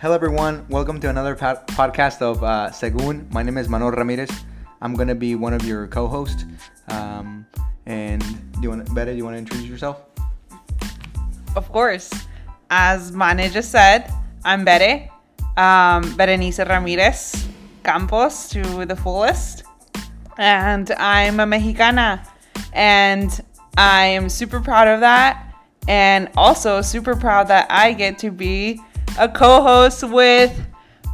Hello, everyone. Welcome to another pod- podcast of uh, Segun. My name is Manuel Ramirez. I'm gonna be one of your co-hosts. Um, and do you want, Betty? Do you want to introduce yourself? Of course. As Mane just said, I'm Bere, um, Berenice Ramirez Campos to the fullest. And I'm a Mexicana. And I am super proud of that. And also super proud that I get to be a co host with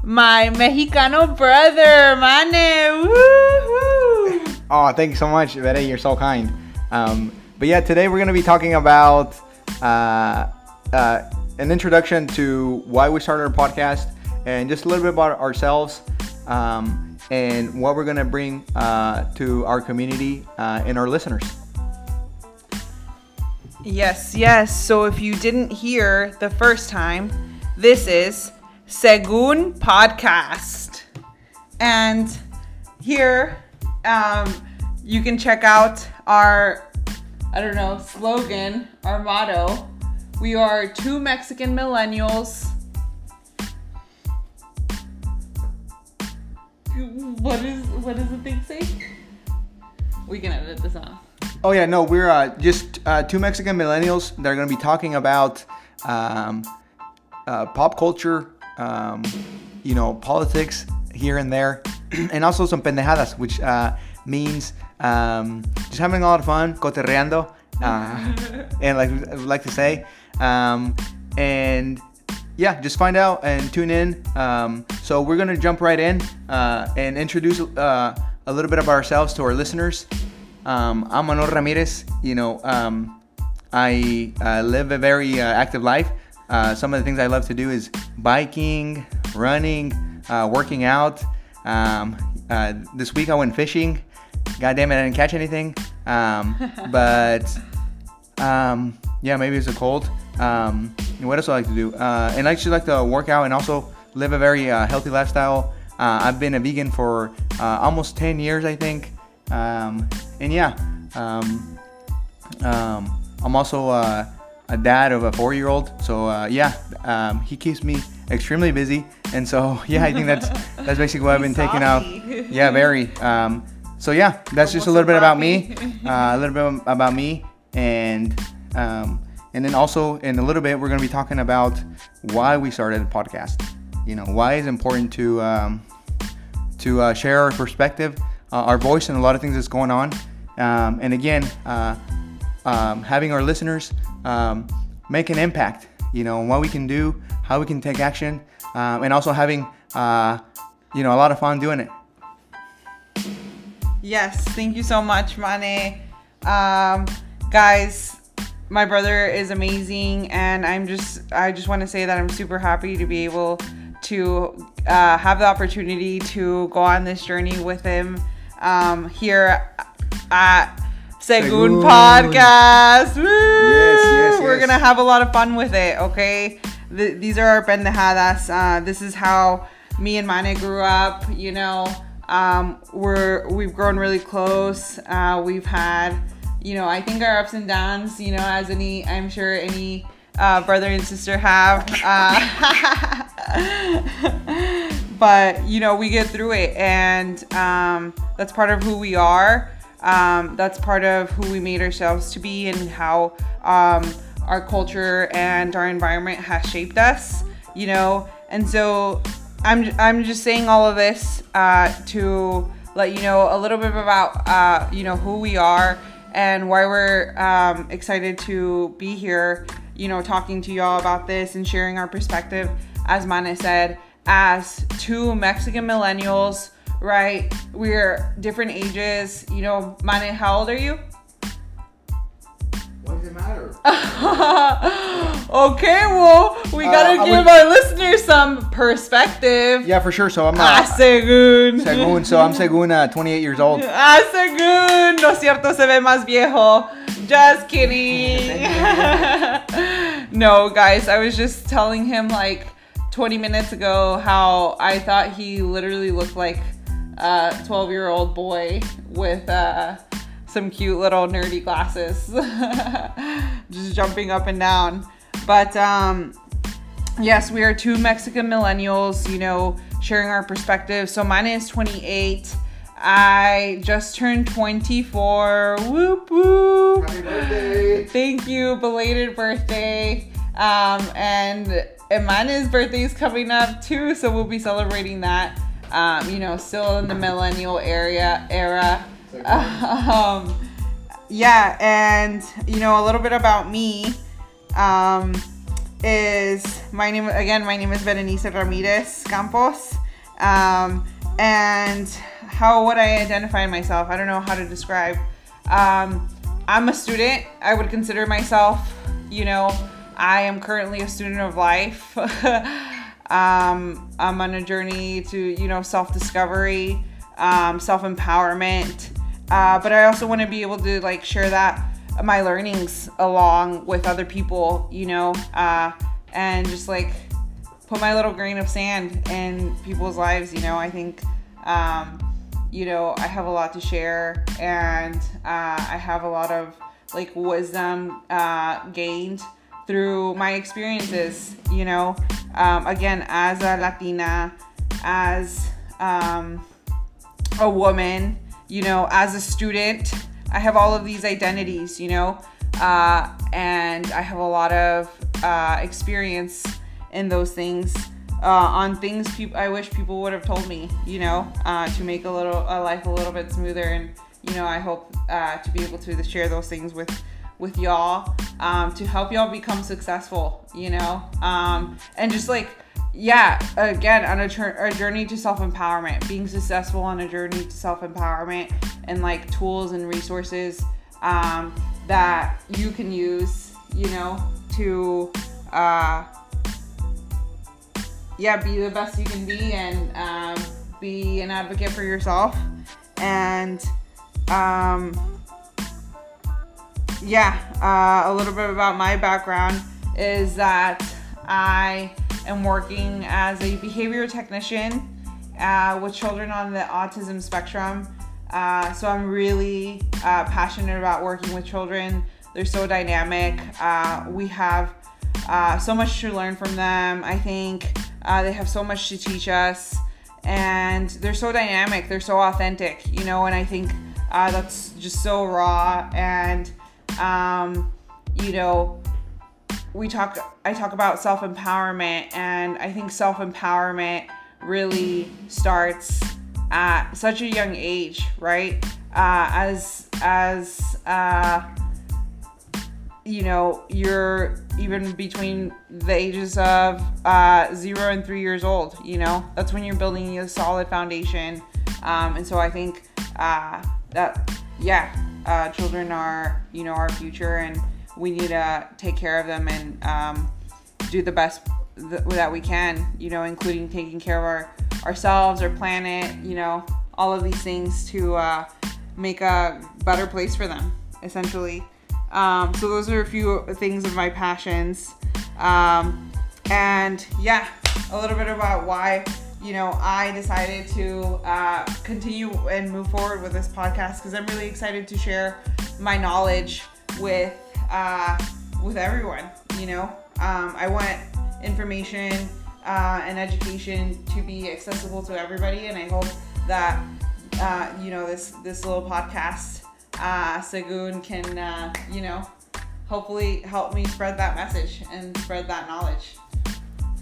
my Mexicano brother, Mane. Woohoo! Oh, thank you so much, Betty. You're so kind. Um, but yeah, today we're gonna be talking about uh, uh, an introduction to why we started our podcast and just a little bit about ourselves um, and what we're gonna bring uh, to our community uh, and our listeners. Yes, yes. So if you didn't hear the first time, this is Segun Podcast. And here um, you can check out our, I don't know, slogan, our motto. We are two Mexican millennials. What is what does the thing say? We can edit this out. Oh yeah, no, we're uh, just uh, two Mexican millennials that are gonna be talking about um, uh, pop culture, um, you know, politics here and there, and also some pendejadas, which uh, means um, just having a lot of fun, coterreando, uh, and like I would like to say, um, and yeah, just find out and tune in. Um, so we're gonna jump right in uh, and introduce uh, a little bit of ourselves to our listeners. Um, I'm Manuel Ramirez. You know, um, I uh, live a very uh, active life. Uh, some of the things I love to do is biking, running, uh, working out. Um, uh, this week I went fishing. God damn it, I didn't catch anything. Um, but um, yeah, maybe it's a cold. Um, what else do I like to do? Uh, and I actually like to work out and also live a very uh, healthy lifestyle. Uh, I've been a vegan for uh, almost 10 years, I think. Um, and yeah, um, um, I'm also uh, a dad of a four-year-old. So uh, yeah, um, he keeps me extremely busy. And so yeah, I think that's that's basically what I've been taking out. Yeah, very. Um, so yeah, that's just a little bit about me, uh, a little bit about me, and um, and then also in a little bit we're gonna be talking about why we started the podcast. You know, why it's important to um, to uh, share our perspective, uh, our voice, and a lot of things that's going on. Um, and again, uh, um, having our listeners um, make an impact. You know, what we can do, how we can take action, um, and also having uh, you know a lot of fun doing it. Yes, thank you so much, Mane. Um, guys, my brother is amazing, and I'm just I just want to say that I'm super happy to be able to uh, have the opportunity to go on this journey with him um, here at Segun Segun. Podcast. Woo! yes, yes, We're yes. gonna have a lot of fun with it. Okay, Th- these are our pendejadas. Uh, this is how me and Mane grew up. You know, um, we're we've grown really close. Uh, we've had, you know, I think our ups and downs. You know, as any, I'm sure any uh, brother and sister have. Uh, but you know, we get through it, and um, that's part of who we are. Um, that's part of who we made ourselves to be, and how um, our culture and our environment has shaped us. You know, and so I'm I'm just saying all of this uh, to let you know a little bit about uh, you know who we are and why we're um, excited to be here. You know, talking to y'all about this and sharing our perspective, as Mane said, as two Mexican millennials. Right, we're different ages. You know, Mane, how old are you? What does it matter? okay, well, we gotta Uh, give would- our listeners some perspective. Yeah, for sure. So I'm Ah, uh, según. Segun. So I'm Segun, uh, 28 years old. Ah, según. No cierto, se ve más viejo. Just kidding. no, guys, I was just telling him like 20 minutes ago how I thought he literally looked like a 12 year old boy with uh, some cute little nerdy glasses, just jumping up and down. But um, yes, we are two Mexican millennials, you know, sharing our perspectives. So mine is 28. I just turned 24. Whoop whoop. Happy birthday. Thank you, belated birthday. Um, and Emana's birthday is coming up too, so we'll be celebrating that. Um, you know, still in the millennial area era. Um, yeah, and you know, a little bit about me um, is my name again. My name is Berenice Ramirez Campos, um, and how would I identify myself? I don't know how to describe. Um, I'm a student. I would consider myself, you know, I am currently a student of life. um, I'm on a journey to, you know, self discovery, um, self empowerment. Uh, but I also want to be able to like share that my learnings along with other people, you know, uh, and just like put my little grain of sand in people's lives. You know, I think, um, you know, I have a lot to share, and uh, I have a lot of like wisdom uh, gained through my experiences. You know, um, again, as a Latina, as um, a woman, you know, as a student, I have all of these identities, you know, uh, and I have a lot of uh, experience in those things. Uh, on things people I wish people would have told me, you know, uh, to make a little a life a little bit smoother, and you know, I hope uh, to be able to share those things with with y'all um, to help y'all become successful, you know, um, and just like yeah, again, on a, tr- a journey to self empowerment, being successful on a journey to self empowerment, and like tools and resources um, that you can use, you know, to uh, yeah, be the best you can be and um, be an advocate for yourself. And um, yeah, uh, a little bit about my background is that I am working as a behavior technician uh, with children on the autism spectrum. Uh, so I'm really uh, passionate about working with children. They're so dynamic. Uh, we have uh, so much to learn from them. I think they have so much to teach us, and they're so dynamic. They're so authentic, you know. And I think that's just so raw. And um, you know, we talk I talk about self-empowerment and I think self-empowerment really starts at such a young age, right? Uh, as as uh, you know, you're even between the ages of uh, zero and three years old. You know, that's when you're building a solid foundation. Um, and so I think uh, that yeah, uh, children are you know our future and we need to take care of them and um, do the best th- that we can, you know, including taking care of our ourselves, our planet, you know, all of these things to uh, make a better place for them, essentially. Um, so those are a few things of my passions, um, and yeah, a little bit about why you know I decided to uh, continue and move forward with this podcast because I'm really excited to share my knowledge with uh, with everyone. You know, um, I want information uh, and education to be accessible to everybody, and I hope that uh, you know this this little podcast, uh, Segun, can uh, you know hopefully help me spread that message and spread that knowledge.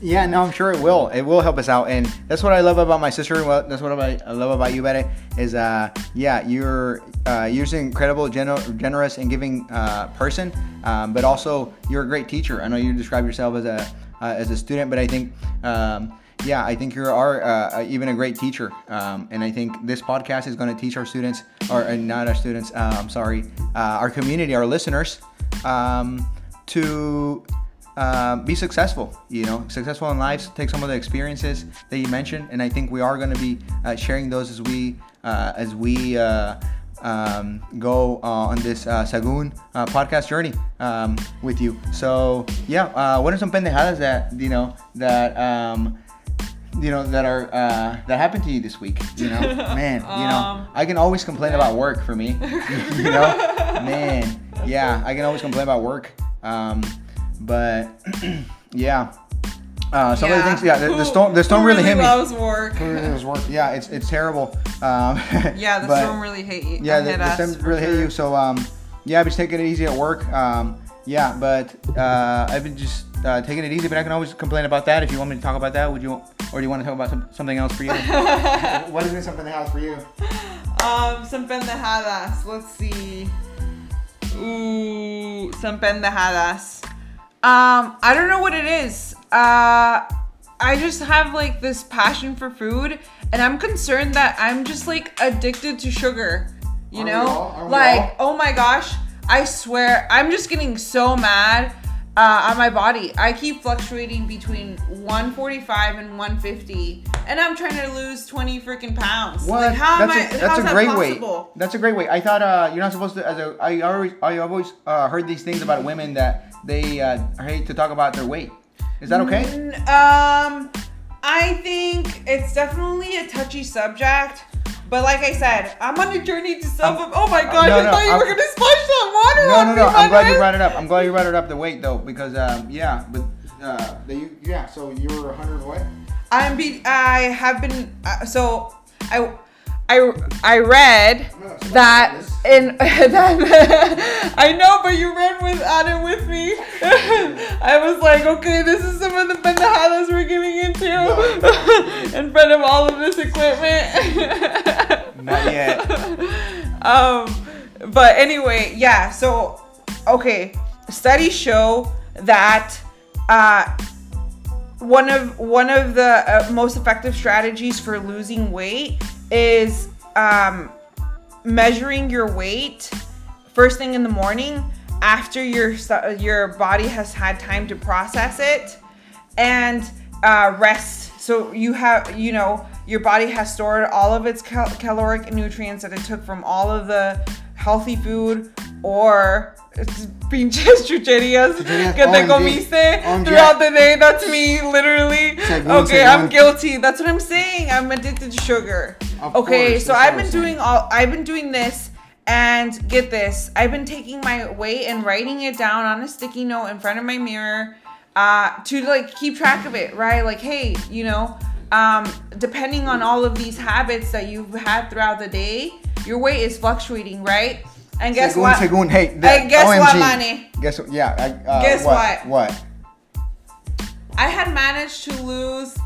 Yeah, no, I'm sure it will. It will help us out, and that's what I love about my sister. Well, that's what I love about you, Betty. Is uh, yeah, you're uh, you're an incredible, gener- generous, and giving uh, person, um, but also you're a great teacher. I know you describe yourself as a uh, as a student, but I think. Um, yeah, I think you are uh, even a great teacher, um, and I think this podcast is going to teach our students, or uh, not our students. Uh, I'm sorry, uh, our community, our listeners, um, to uh, be successful. You know, successful in life. Take some of the experiences that you mentioned, and I think we are going to be uh, sharing those as we uh, as we uh, um, go uh, on this uh, Segun podcast journey um, with you. So yeah, what are some pendejadas that you know that um, you know that are that happened to you this week? You know, man, you know, Um, I can always complain about work for me. you know, man, yeah, I can always complain about work. Um, but yeah Uh, some of the things, yeah, the, the storm, the storm Who really, hit me. loves work. It was work. Yeah, it's it's terrible. Um, Yeah, the but- storm really hit you. Yeah, the, hit the us storm for really hit you. So um, yeah, I've been taking it easy at work. Um, yeah, but uh, I've been just uh, taking it easy. But I can always complain about that. If you want me to talk about that, would you? Or do you want to talk about some, something else for you? what has been something else for you? Um, some pendejadas. Let's see. Ooh, some pendejadas. Um, I don't know what it is. Uh, I just have like this passion for food, and I'm concerned that I'm just like addicted to sugar. You Aren't know, like oh my gosh, I swear, I'm just getting so mad. Uh, on my body, I keep fluctuating between 145 and 150, and I'm trying to lose 20 freaking pounds. What? Like, how that's am I? a, that's how's a that great possible? weight. That's a great weight. I thought uh, you're not supposed to. As a, I always, I always uh, heard these things about women that they uh, hate to talk about their weight. Is that okay? N- Um, I think it's definitely a touchy subject. But like I said, I'm on a journey to self. Um, oh my god! no, I no, thought you I'm- were gonna splash that water No, on no, me, no. I'm glad you brought it up. I'm glad you brought it up the weight though, because um, yeah, but uh, the, yeah. So you were 100 what? I'm be. I have been. Uh, so I. I, I read No, that in that I know, but with it with me. I was like, okay, this is some of the pendejadas we're getting into in front of all of this equipment. Not yet. um, but anyway, yeah. So, okay, studies show that uh, one of one of the uh, most effective strategies for losing weight is um, measuring your weight first thing in the morning after your your body has had time to process it and uh, rest so you have you know your body has stored all of its cal- caloric nutrients that it took from all of the healthy food or it's pinches chucherías que te comiste throughout the day. That's me, literally. Okay, I'm guilty. That's what I'm saying. I'm addicted to sugar. Of Okay, course, so I've been doing all. I've been doing this, and get this. I've been taking my weight and writing it down on a sticky note in front of my mirror, uh, to like keep track of it. Right, like hey, you know, um, depending on all of these habits that you've had throughout the day, your weight is fluctuating, right? And guess Según, what? según, hey, Hey, guess what, Manny? Guess what? Yeah. I, uh, Guess what? what? What? I had managed to lose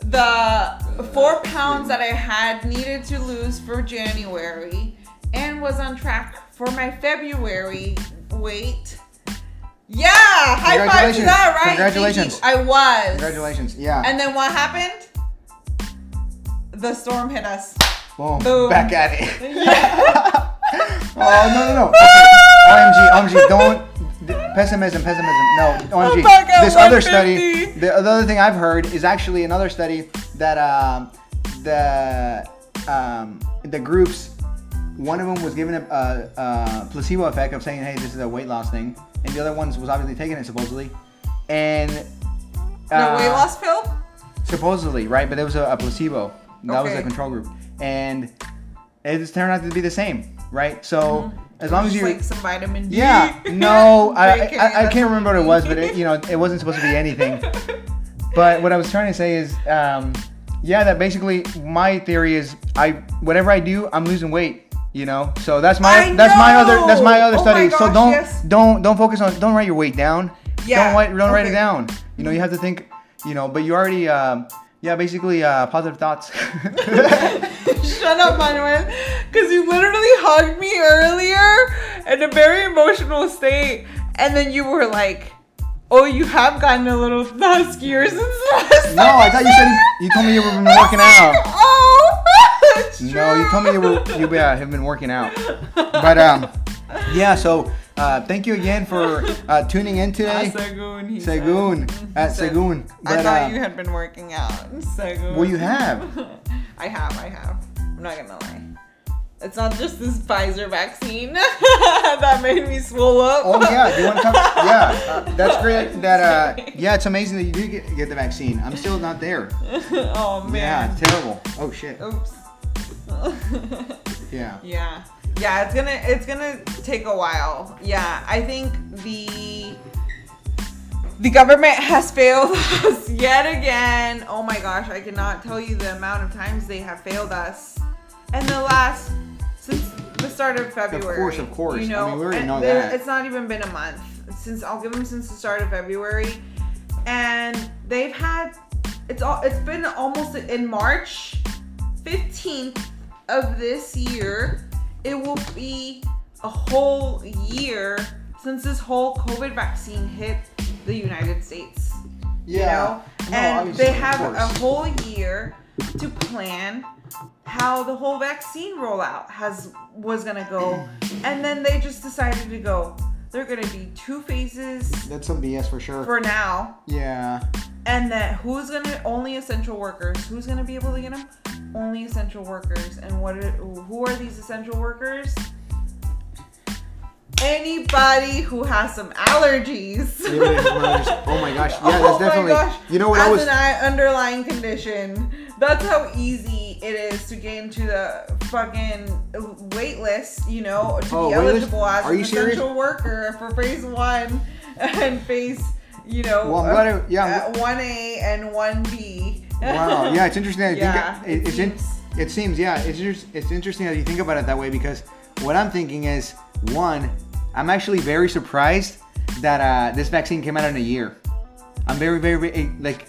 the four pounds that I had needed to lose for January and was on track for my February weight. Yeah, high five to that, right? Congratulations. I was. Congratulations. Yeah. And then what happened? The storm hit us. Boom. Boom. Back at it. oh no no no. Okay. OMG OMG don't. Pessimism, pessimism. No, OMG. at This other study, 150. the other thing I've heard is actually another study that um, the um, the groups, one of them was given a, a, a placebo effect of saying, hey, this is a weight loss thing, and the other ones was obviously taking it supposedly, and The uh, weight loss pill? Supposedly, right? But it was a, a placebo. That was Okay. the control group, and it just turned out to be the same, right? So as long as you, like some vitamin D. yeah, no, I, JK, I, I can't remember what it was, but it, you know, it wasn't supposed to be anything. But what I was trying to say is, um, yeah, that basically my theory is, I whatever I do, I'm losing weight. You know, so that's my I that's my other that's my other Oh my study. so don't yes. don't don't focus on don't write your weight down. Yeah, Don't write don't write it down. You know, you have to think. You know, but you already um, yeah, basically uh, positive thoughts. Shut up, Manuel. Because you literally hugged me earlier in a very emotional state. And then you were like, oh, you have gotten a little huskier since last no, I thought you said you told me you were been working out. Oh, No, you told me you were you yeah, have been working out. But um yeah, so uh, thank you again for uh, tuning in Ah, today. Segun, he Segun said. at Segun. I thought uh, you had been working out. Segun. Well, you have. I have, I have. I'm not gonna lie. It's not just this Pfizer vaccine that made me swell up. Oh yeah, do you want to come? Yeah, uh, that's great. That uh, yeah, it's amazing that you did get, get the vaccine. I'm still not there. oh Yeah, man. it's terrible. Oh shit. Oops. Yeah. yeah. Yeah, it's gonna it's gonna take a while. Yeah, I think the the government has failed us yet again. Oh my gosh, I cannot tell you the amount of times they have failed us. And the last since the start of February. Of course, of course. You I know, mean, we already know that. It's not even been a month since I'll give them since the start of February, and they've had it's all it's been almost in March 15th of this year. It will be a whole year since this whole COVID vaccine hit the United States. You know? No, and they have a whole year to plan how the whole vaccine rollout has was gonna go. And then they just decided to go. They're gonna be two phases That's some BS for sure. for now. yeah. And that who's gonna only essential workers? Who's gonna be able to get them? Only essential workers. And what? Are, who are these essential workers? Anybody who has some allergies. oh my gosh. Yeah, that's Oh definitely. You know what As I was. an eye- underlying condition. That's how easy it is to get into the fucking wait list, you know, to Oh, be wait list? eligible as Are an you serious? essential worker for phase one and phase, you know, Well, I- yeah, uh, 1A and 1B. Wow. Yeah, it's interesting. that Yeah, think it, it in, seems- it seems yeah, it's just it's interesting that you think about it that way because what I'm thinking is one, I'm actually very surprised that uh, this vaccine came out in a year. I'm very very, very like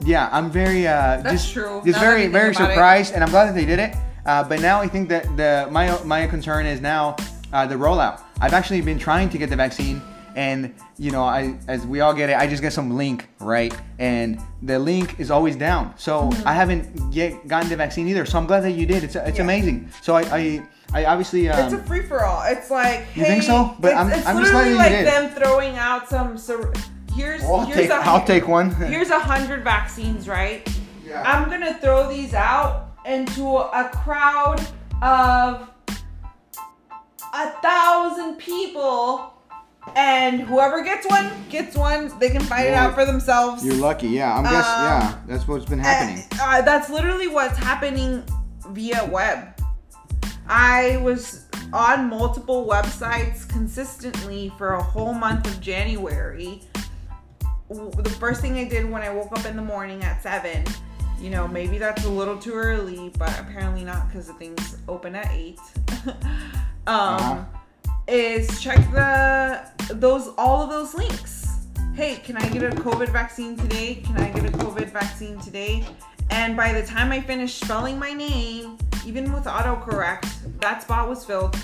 yeah, I'm very uh That's just true, just now that very think very about it. surprised and I'm glad that they did it. Uh, but now I think that the my my concern is now uh, the rollout. I've actually been trying to get the vaccine and you know I as we all get it, I just get some link right, and the link is always down. So Mm-hmm. I haven't yet gotten the vaccine either. So I'm glad that you did. It's it's Yeah. amazing. So I I, I obviously um, It's a free for all. It's like You think so? But it's, I'm- it's I'm just literally letting like them throwing out some. Sur- here's Well, I'll here's take a, I'll take one. Here's a hundred vaccines, right? Yeah. I'm gonna throw these out into a crowd of a thousand people, and whoever gets one gets one. They can find it out for themselves. You're lucky. Yeah, I'm guess. Um, yeah, that's what's been happening. Uh, that's literally what's happening via web. I was on multiple websites consistently for a whole month of January. The first thing I did when I woke up in the morning at 7, you know, maybe that's a little too early, but apparently not because the things open at 8. um, Uh-huh. is check the those all of those links. Hey, can I get a COVID vaccine today? Can I get a COVID vaccine today? And by the time I finished spelling my name, even with autocorrect, that spot was filled.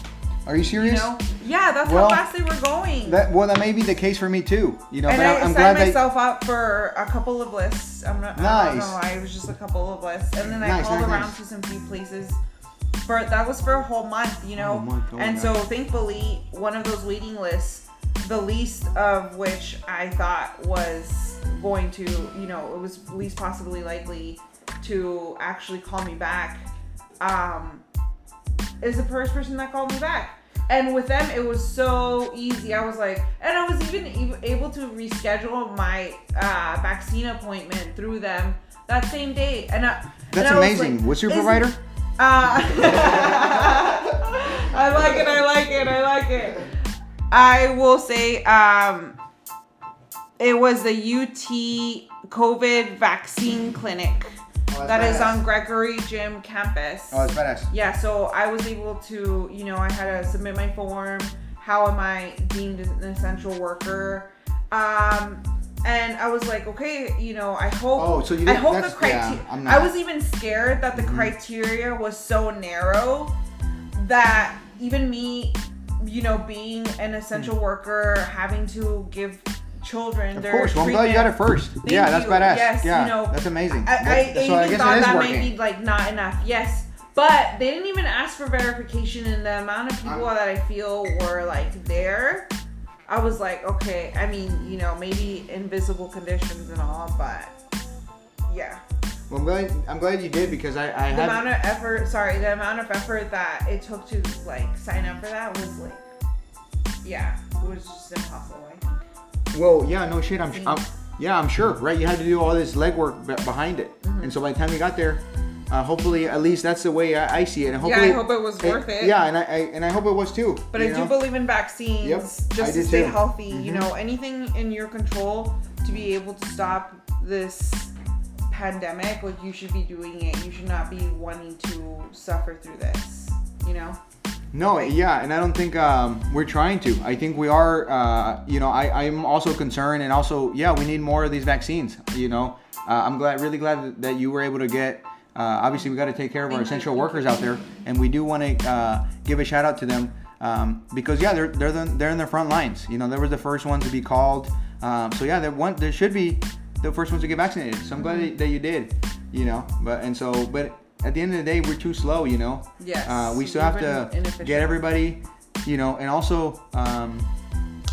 Are you You serious? know? Yeah, that's Well, how fast they were going. That well, that may be the case for me too. You know, and but I signed glad myself up for a couple of lists. I'm not. I don't Nice. know. I was just a couple of lists, and then I Nice, called nice, around nice. to some few places. For that was for a whole month, you know. Month, oh and so thankfully, one of those waiting lists, the least of which I thought was going to, you know, it was least possibly likely to actually call me back. Um, is the first person that called me back. And with them, it was so easy. I was like, and I was even able to reschedule my uh, vaccine appointment through them that same day. And I, and That's I amazing. like, What's your provider? Uh, I like it. I like it. I like it. I will say, um, it was the UT COVID vaccine clinic Oh, that is badass. on Gregory Gym campus. Oh, it's badass. Yeah, so I was able to, you know, I had to submit my form. How am I deemed an essential worker? Um, and I was like, okay, you know, I hope. Oh, so you I didn't- hope the criteria. yeah, I was even scared that the Mhm. criteria was so narrow that even me, you know, being an essential worker, having to give children. Of course. Well, I'm glad you got it first. Thank yeah, that's you. badass. Yes, yeah, you know, that's amazing. I, I, I so I even guess thought that working. might be like not enough. Yes, but they didn't even ask for verification, and the amount of people I'm- that I feel were like there, I was like, okay. I mean, you know, maybe invisible conditions and all, but yeah, Well, I'm glad. I'm glad you did because I, I the amount of effort. Sorry, the amount of effort that it took to like sign up for that was like, yeah, it was just impossible. Well, yeah, no shit. I'm, I'm yeah, I'm sure. Right, you had to do all this legwork be- behind it, Mm-hmm. and so by the time you got there, uh, hopefully, at least that's the way I, I see it. And Yeah, I hope it was worth it. Yeah, and I, I and I hope it was too. But I you do believe in vaccines Yep, just to stay too. healthy. You Mhm. know, anything in your control to be able to stop this pandemic, like you should be doing it. You should not be wanting to suffer through this. You know? No, yeah, and I don't think um, we're trying to. I think we are. Uh, you know, I, I'm also concerned, and also, yeah, we need more of these vaccines. You know, uh, I'm glad, really glad that you were able to get. Uh, obviously, we got to take care of our essential workers out there, and we do want to uh, give a shout out to them um, because yeah, they're they're the, they're in the front lines. You know, they were the first ones to be called. Um, so yeah, they one there should be the first ones to get vaccinated. So I'm glad that, that you did. You know, but and so but at the end of the day, we're too slow. You know. Yes. Uh, we still We've to get everybody, you know, and also, um,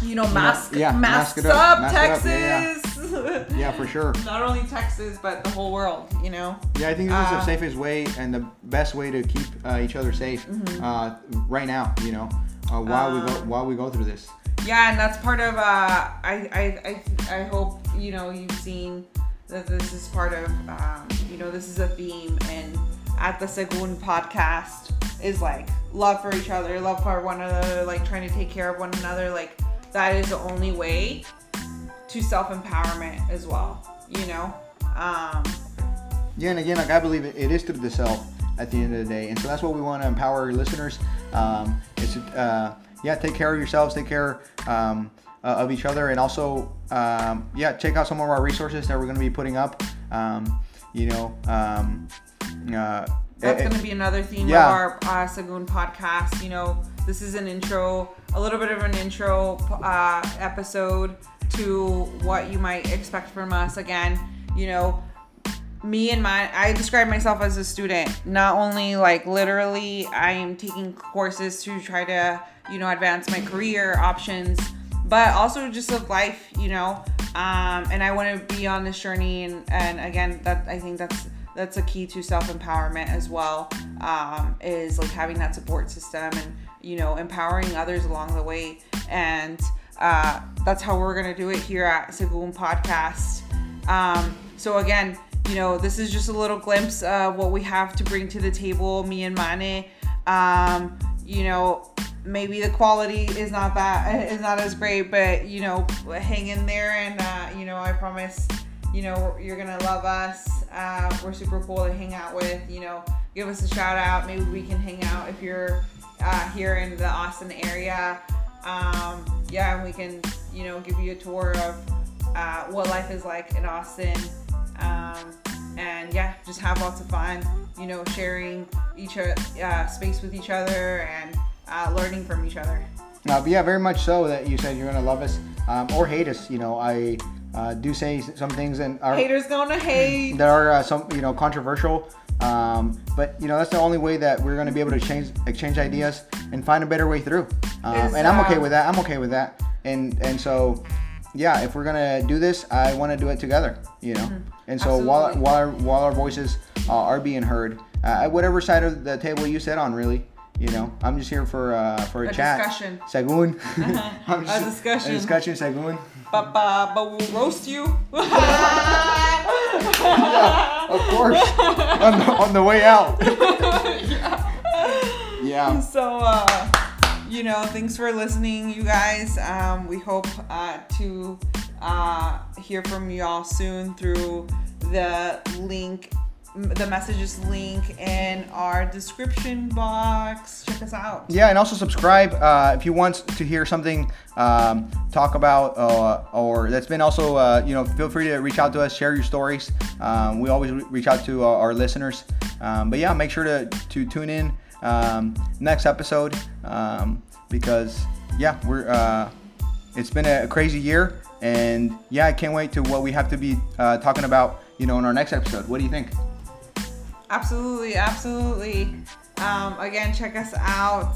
You know, mask, yeah, masks mask it up, up, mask it up, yeah, Texas. yeah, for sure. Not only Texas, but the whole world. You know. Yeah, I think this is the Uh, safest way and the best way to keep uh, each other safe Mm-hmm. uh, right now. You know, uh, while we go Um, while we go through this. Yeah, and that's part of. Uh, I, I, I, I hope you know you've seen that this is part of. Um, you know, this is a theme, and at the Segun podcast is like love for each other, love for one another, like trying to take care of one another. Like that is the only way to self empowerment as well. You know. Um, Yeah, and again, like I believe it, it is through the self at the end of the day, and so that's what we want to empower our listeners. Um, is to, uh, yeah, take care of yourselves, take care um, uh, of each other, and also um, yeah, check out some of our resources that we're going to be putting up. Um, you know, um, uh, That's going to be another theme yeah. of our uh, Segun podcast. You know, this is an intro, a little bit of an intro uh, episode to what you might expect from us. Again, you know, me and my, I describe myself as a student. Not only like literally, I am taking courses to try to, you know, advance my career options, but also just of life, you know. Um, and I want to be on this journey, and, and again, that I think that's that's a key to self empowerment as well. Um, is like having that support system and you know empowering others along the way, and uh, that's how we're gonna do it here at Segun Podcast. Um, so again, you know, this is just a little glimpse of what we have to bring to the table, me and Mane. Um, you know, maybe the quality is not that is not as great, but you know, hang in there, and uh, you know, I promise, you know, you're gonna love us. Uh, we're super cool to hang out with. You know, give us a shout out. Maybe we can hang out if you're uh, here in the Austin area. Um, yeah, and we can, you know, give you a tour of uh, what life is like in Austin. Um, and yeah, just have lots of fun, you know, sharing each uh, space with each other and uh, learning from each other. Uh, but yeah, very much so that you said you're gonna love us um, or hate us. You know, I uh, do say some things and are Haters gonna hate. that are uh, some you know controversial. Um, but you know that's the only way that we're gonna be able to change exchange ideas and find a better way through. Um, and I'm okay with that. I'm okay with that. And and so yeah, if we're gonna do this, I want to do it together. You know. And so while Mm-hmm. Absolutely. while our, while our voices uh, are being heard, uh, at whatever side of the table you sit on, really. You know, I'm just here for uh, for a, A chat. discussion. Segun. I'm A discussion. A discussion, Segun. But, but, but we'll roast you. Of course. on, the, on the way out. yeah. so uh you know thanks for listening you guys um we hope uh to uh hear from you all soon through the link the messages link in our description box check us out Yeah, and also subscribe uh, if you want to hear something um, talk about uh, or that's been also uh, you know feel free to reach out to us, share your stories. Um, we always re- reach out to our, our listeners. Um, but yeah, make sure to to tune in um, next episode um, because yeah we're uh, it's been a crazy year and yeah I can't wait to what we have to be uh, talking about you know in our next episode. What do you think? Absolutely absolutely. Um again check us out